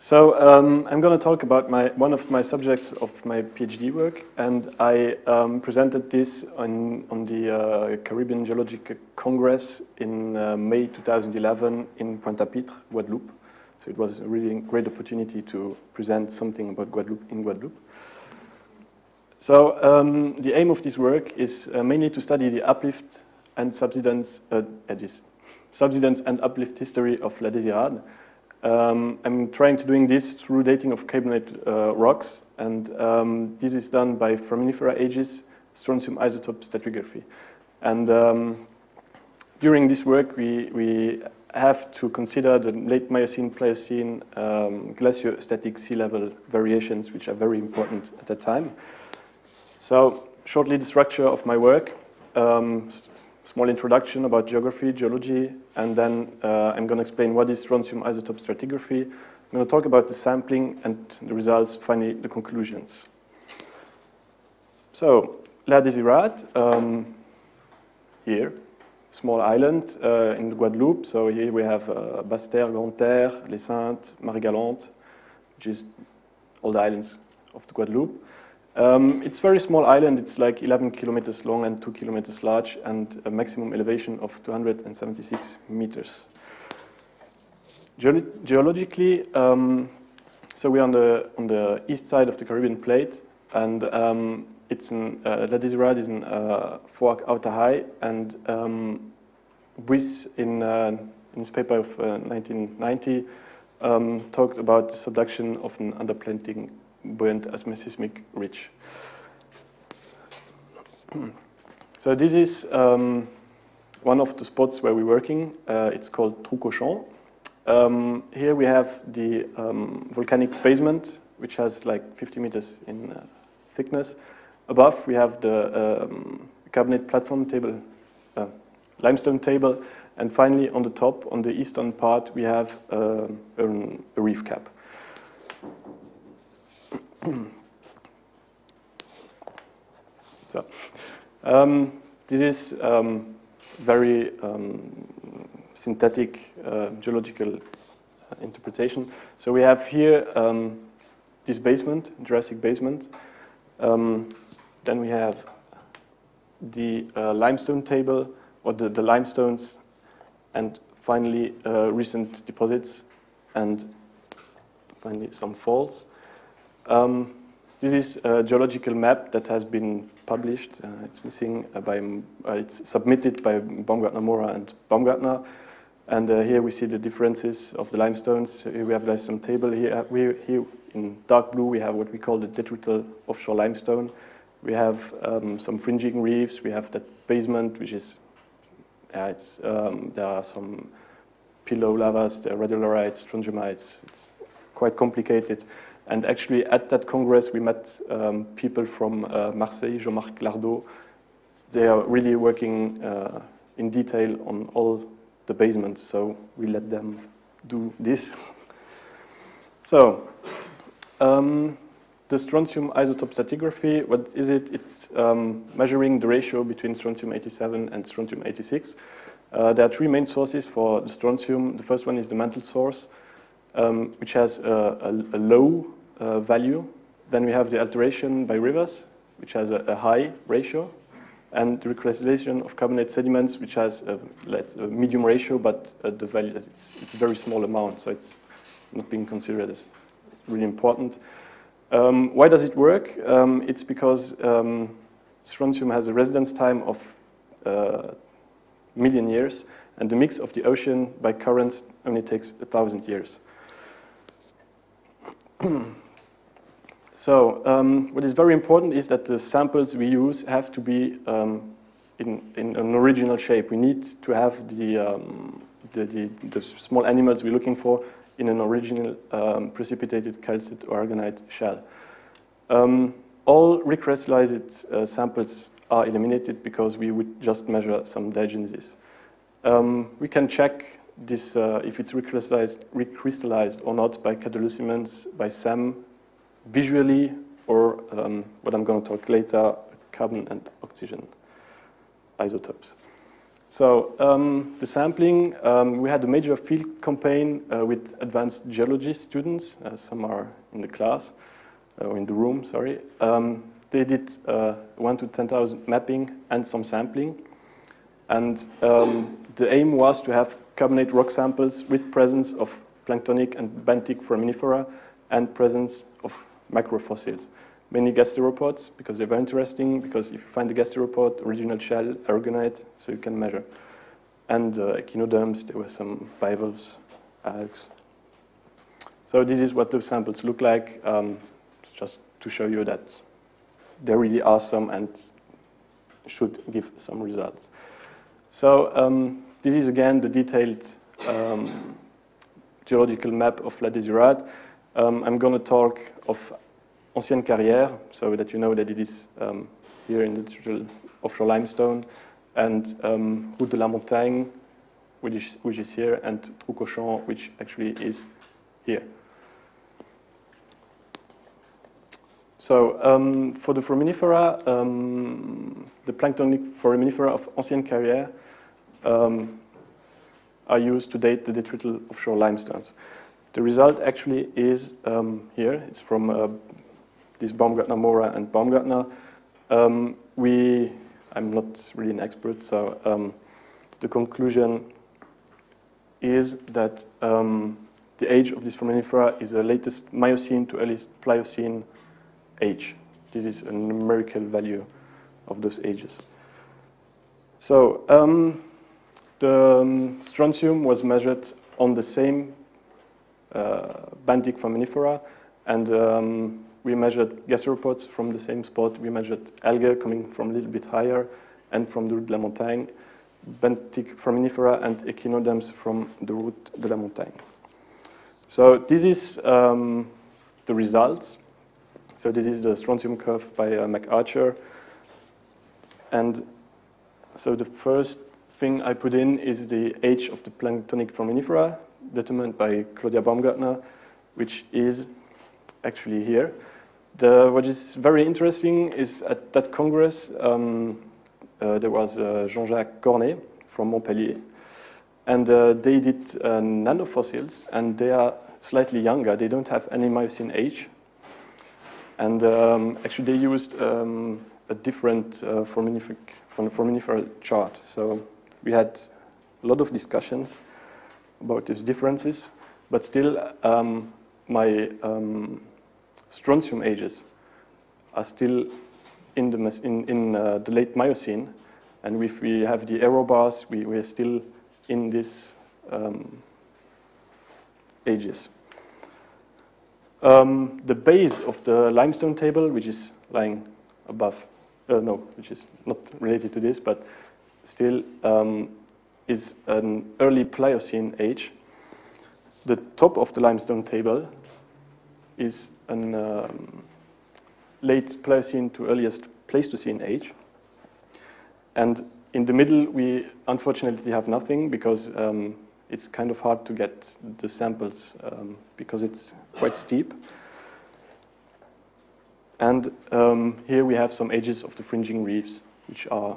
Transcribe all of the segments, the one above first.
So um, I'm going to talk about my, one of my subjects of my PhD work, and I um, presented this on, on the uh, Caribbean Geologic Congress in uh, May 2011 in Pointe-à-Pitre, Guadeloupe. So it was a really great opportunity to present something about Guadeloupe in Guadeloupe. So um, the aim of this work is uh, mainly to study the uplift and subsidence, uh, subsidence and uplift history of La Désirade, um, I'm trying to doing this through dating of carbonate uh, rocks, and um, this is done by foraminifera ages, strontium isotope stratigraphy. And um, during this work, we, we have to consider the late Miocene, Pliocene um, glaciostatic sea level variations, which are very important at that time. So shortly, the structure of my work. Um, small introduction about geography, geology, and then uh, I'm going to explain what is strontium isotope stratigraphy. I'm going to talk about the sampling and the results, finally the conclusions. So, La Désirade, um, here, small island uh, in Guadeloupe. So here we have uh, Basse-Terre, Grande-Terre, Les Saintes, Marie-Galante, which is all the islands of the Guadeloupe. Um, it's a very small island. It's like 11 kilometers long and 2 kilometers large and a maximum elevation of 276 meters. Ge geologically, um, so we're on the, on the east side of the Caribbean plate and um, it's in, uh, La Désirade is in uh, High and um, in, uh, in his paper of 1990 uh, um, talked about subduction of an underplanting buoyant seismic ridge. so this is um, one of the spots where we're working. Uh, it's called Trou Cochon. Um, here we have the um, volcanic basement, which has like 50 meters in uh, thickness. Above, we have the um, carbonate platform table, uh, limestone table, and finally, on the top, on the eastern part, we have uh, a reef cap. so, um, this is um, very um, synthetic uh, geological uh, interpretation. So we have here um, this basement, Jurassic basement. Um, then we have the uh, limestone table, or the, the limestones, and finally uh, recent deposits, and finally some faults. Um, this is a geological map that has been published. Uh, it's missing uh, by, uh, it's submitted by Baumgartner Mora and Baumgartner. And uh, here we see the differences of the limestones. Here we have the limestone table. Here, uh, we, here in dark blue, we have what we call the detrital offshore limestone. We have um, some fringing reefs. We have that basement, which is, it's, um, there are some pillow lavas, there are radiolarites, strongymites. It's quite complicated. And actually, at that congress, we met um, people from uh, Marseille, Jean-Marc Lardeaux. They are really working uh, in detail on all the basements, so we let them do this. so, um, the strontium isotope stratigraphy, what is it? It's um, measuring the ratio between strontium-87 and strontium-86. Uh, there are three main sources for the strontium. The first one is the mantle source, um, which has a, a, a low uh, value. Then we have the alteration by rivers, which has a, a high ratio, and the recrystallization of carbonate sediments, which has a, a medium ratio, but uh, the value it's, it's a very small amount, so it's not being considered as really important. Um, why does it work? Um, it's because um, strontium has a residence time of uh, million years, and the mix of the ocean by currents only takes a thousand years. So um, what is very important is that the samples we use have to be um, in, in, an original shape. We need to have the, um, the, the, the, small animals we're looking for in an original um, precipitated calcite or aragonite shell. Um, all recrystallized uh, samples are eliminated because we would just measure some diagenesis. Um, we can check this uh, if it's recrystallized, recrystallized or not by cathodoluminescence, by SEM, visually or um, what I'm going to talk later, carbon and oxygen isotopes. So um, the sampling, um, we had a major field campaign uh, with advanced geology students. Uh, some are in the class, uh, or in the room, sorry. Um, they did uh, 1 to 10,000 mapping and some sampling. And um, the aim was to have carbonate rock samples with presence of planktonic and benthic foraminifera and presence of macrofossils. Many gastropod because they're very interesting, because if you find the gastropod, original shell, aragonite, so you can measure. And uh, echinoderms, there were some bivalves, algs. So this is what those samples look like, um, just to show you that they're really awesome and should give some results. So um, this is again the detailed um, geological map of La Désirade. Um, I'm going to talk of Ancienne Carrière, so that you know that it is um, here in the offshore limestone, and um, Route de la Montagne, which is, which is here, and Trou Cochon, which actually is here. So um, for the foraminifera, um, the planktonic foraminifera of Ancienne Carrière um, are used to date the detrital offshore limestones. The result actually is um, here. It's from uh, this Baumgartner Mora and Baumgartner. Um, we, I'm not really an expert, so um, the conclusion is that um, the age of this foraminifera is the latest Miocene to earliest Pliocene age. This is a numerical value of those ages. So um, the um, strontium was measured on the same uh, benthic foraminifera, and um, we measured gastropods from the same spot. We measured algae coming from a little bit higher and from the Route de la Montagne, benthic foraminifera and echinoderms from the Route de la Montagne. So this is um, the results. So this is the strontium curve by uh, MacArthur. And so the first thing I put in is the age of the planktonic foraminifera, determined by Claudia Baumgartner, which is actually here. The, what is very interesting is at that Congress, um, uh, there was uh, Jean-Jacques Cornée from Montpellier, and uh, they did uh, nanofossils, and they are slightly younger. They don't have any Miocene age. And um, actually, they used um, a different uh, foraminiferal chart. So we had a lot of discussions about these differences, but still, um, my um, strontium ages are still in the, in, in, uh, the late Miocene. And if we have the error bars, we, we are still in these um, ages. Um, the base of the limestone table, which is lying above, uh, no, which is not related to this, but still um, is an early Pliocene age. The top of the limestone table is an um, late Pliocene to earliest Pleistocene age. And in the middle, we unfortunately have nothing because um, it's kind of hard to get the samples um, because it's quite steep. And um, here we have some ages of the fringing reefs, which are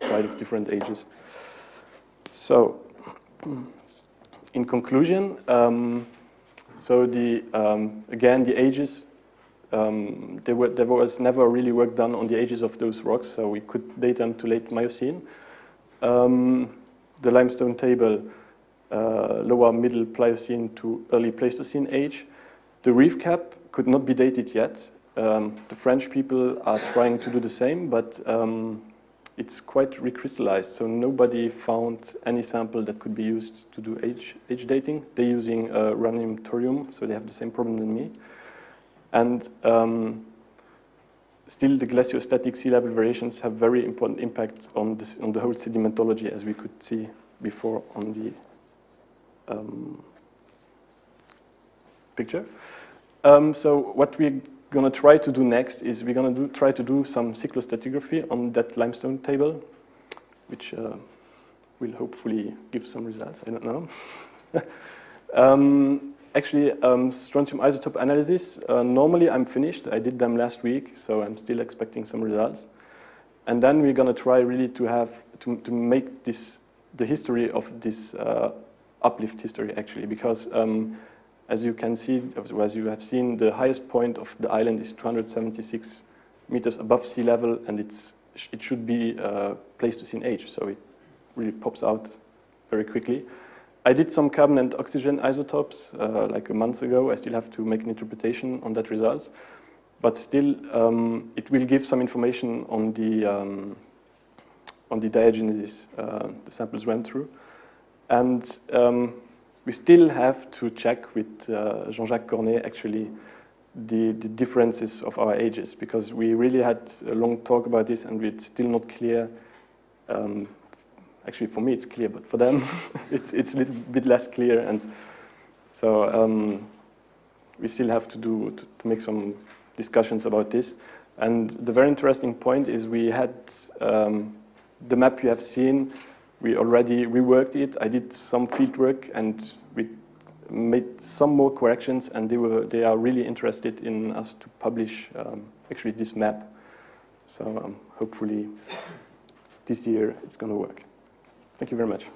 quite of different ages. So, in conclusion, um, so the, um, again, the ages, um, there, were, there was never really work done on the ages of those rocks, so we could date them to late Miocene. Um, the limestone table, uh, lower middle Pliocene to early Pleistocene age. The reef cap could not be dated yet. Um, the French people are trying to do the same, but um, it's quite recrystallized, so nobody found any sample that could be used to do age, age dating. They're using uh, uranium thorium, so they have the same problem than me. And um, still the glaciostatic sea level variations have very important impact on, this, on the whole sedimentology, as we could see before on the um, picture. Um, so what we going to try to do next is we're going to try to do some cyclostratigraphy on that limestone table, which uh, will hopefully give some results. I don't know. um, actually, um, strontium isotope analysis, uh, normally I'm finished. I did them last week, so I'm still expecting some results. And then we're going to try really to have to, to make this the history of this uh, uplift history actually, because um, as you can see, as you have seen, the highest point of the island is 276 meters above sea level, and it's it should be uh, Pleistocene age, so it really pops out very quickly. I did some carbon and oxygen isotopes uh, like a month ago. I still have to make an interpretation on that results. But still, um, it will give some information on the, um, on the diagenesis uh, the samples went through. And um, we still have to check with uh, Jean-Jacques Cornée actually the, the differences of our ages because we really had a long talk about this and it's still not clear um, actually for me it's clear, but for them it's, it's a little bit less clear. And so um, we still have to do to, to, make some discussions about this. And the very interesting point is we had um, the map you have seen. We already reworked it. I did some field work and we made some more corrections and they were they are really interested in us to publish um, actually this map. So um, hopefully this year it's going to work. Thank you very much.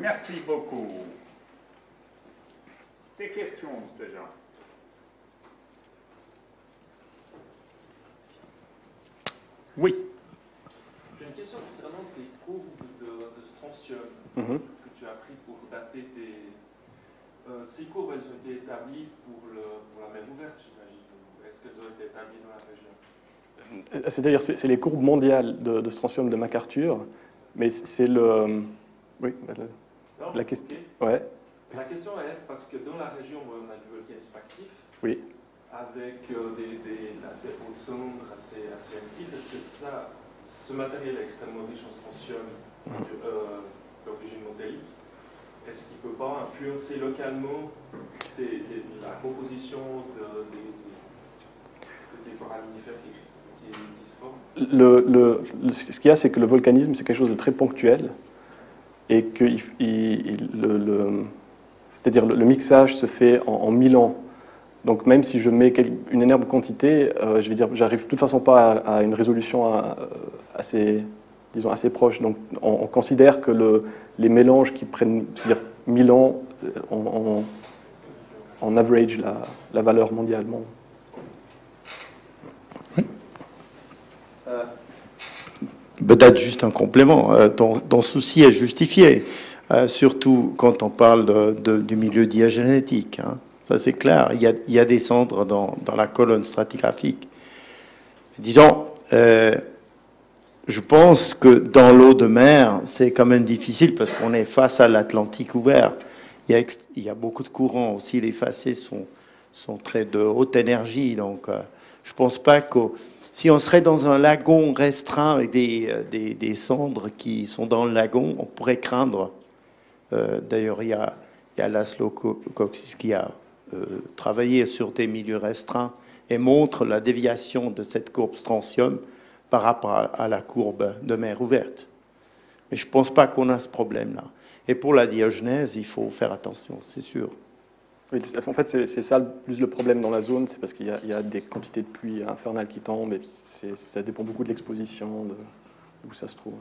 Merci beaucoup. Des questions déjà Oui. J'ai une question concernant tes courbes de, de strontium mm -hmm. que tu as pris pour dater tes. Euh, ces courbes, elles ont été établies pour, le, pour la mer ouverte, j'imagine. Est-ce qu'elles ont été établies dans la région? Euh, C'est-à-dire, c'est les courbes mondiales de, de strontium de MacArthur, mais c'est le. Oui, le, non, la question. Okay. Ouais. La question est parce que dans la région où on a du volcanisme actif, oui. Avec euh, des, des, des hauts cendres assez, assez actifs, est-ce que ça, ce matériel est extrêmement riche en strontium mmh. euh, d'origine modélique Est-ce qu'il ne peut pas influencer localement la composition de, de, de tes foraminifères qui, forment le, le, le, Ce qu'il y a, c'est que le volcanisme, c'est quelque chose de très ponctuel et que il, il, le, c'est-à-dire le, mixage se fait en, en mille ans. Donc même si je mets une énorme quantité, euh, je vais dire, j'arrive de toute façon pas à, à une résolution à, assez, disons, assez proche. Donc on, on considère que le, les mélanges qui prennent, c'est-à-dire 1000 ans, on, on, average la, la, valeur mondialement. Oui. Euh, Peut-être juste un complément. Euh, ton, ton, souci est justifié, euh, surtout quand on parle de, de, du milieu diagénétique. Hein. Ça, c'est clair. Il y, a, des cendres dans, la colonne stratigraphique. Disons, euh, je pense que dans l'eau de mer, c'est quand même difficile parce qu'on est face à l'Atlantique ouvert. Il y, a, beaucoup de courants aussi. Les facets sont, très de haute énergie. Donc, euh, je ne pense pas que si on serait dans un lagon restreint avec des, euh, des, cendres qui sont dans le lagon, on pourrait craindre. Euh, D'ailleurs, il y a, Laszlo qui a euh, travaillé sur des milieux restreints et montre la déviation de cette courbe strontium par rapport à la courbe de mer ouverte. Mais je ne pense pas qu'on a ce problème-là. Et pour la diogenèse, il faut faire attention, c'est sûr. En fait, c'est ça plus le problème dans la zone, c'est parce qu'il y, a des quantités de pluie infernales qui tombent, et ça dépend beaucoup de l'exposition, de où ça se trouve.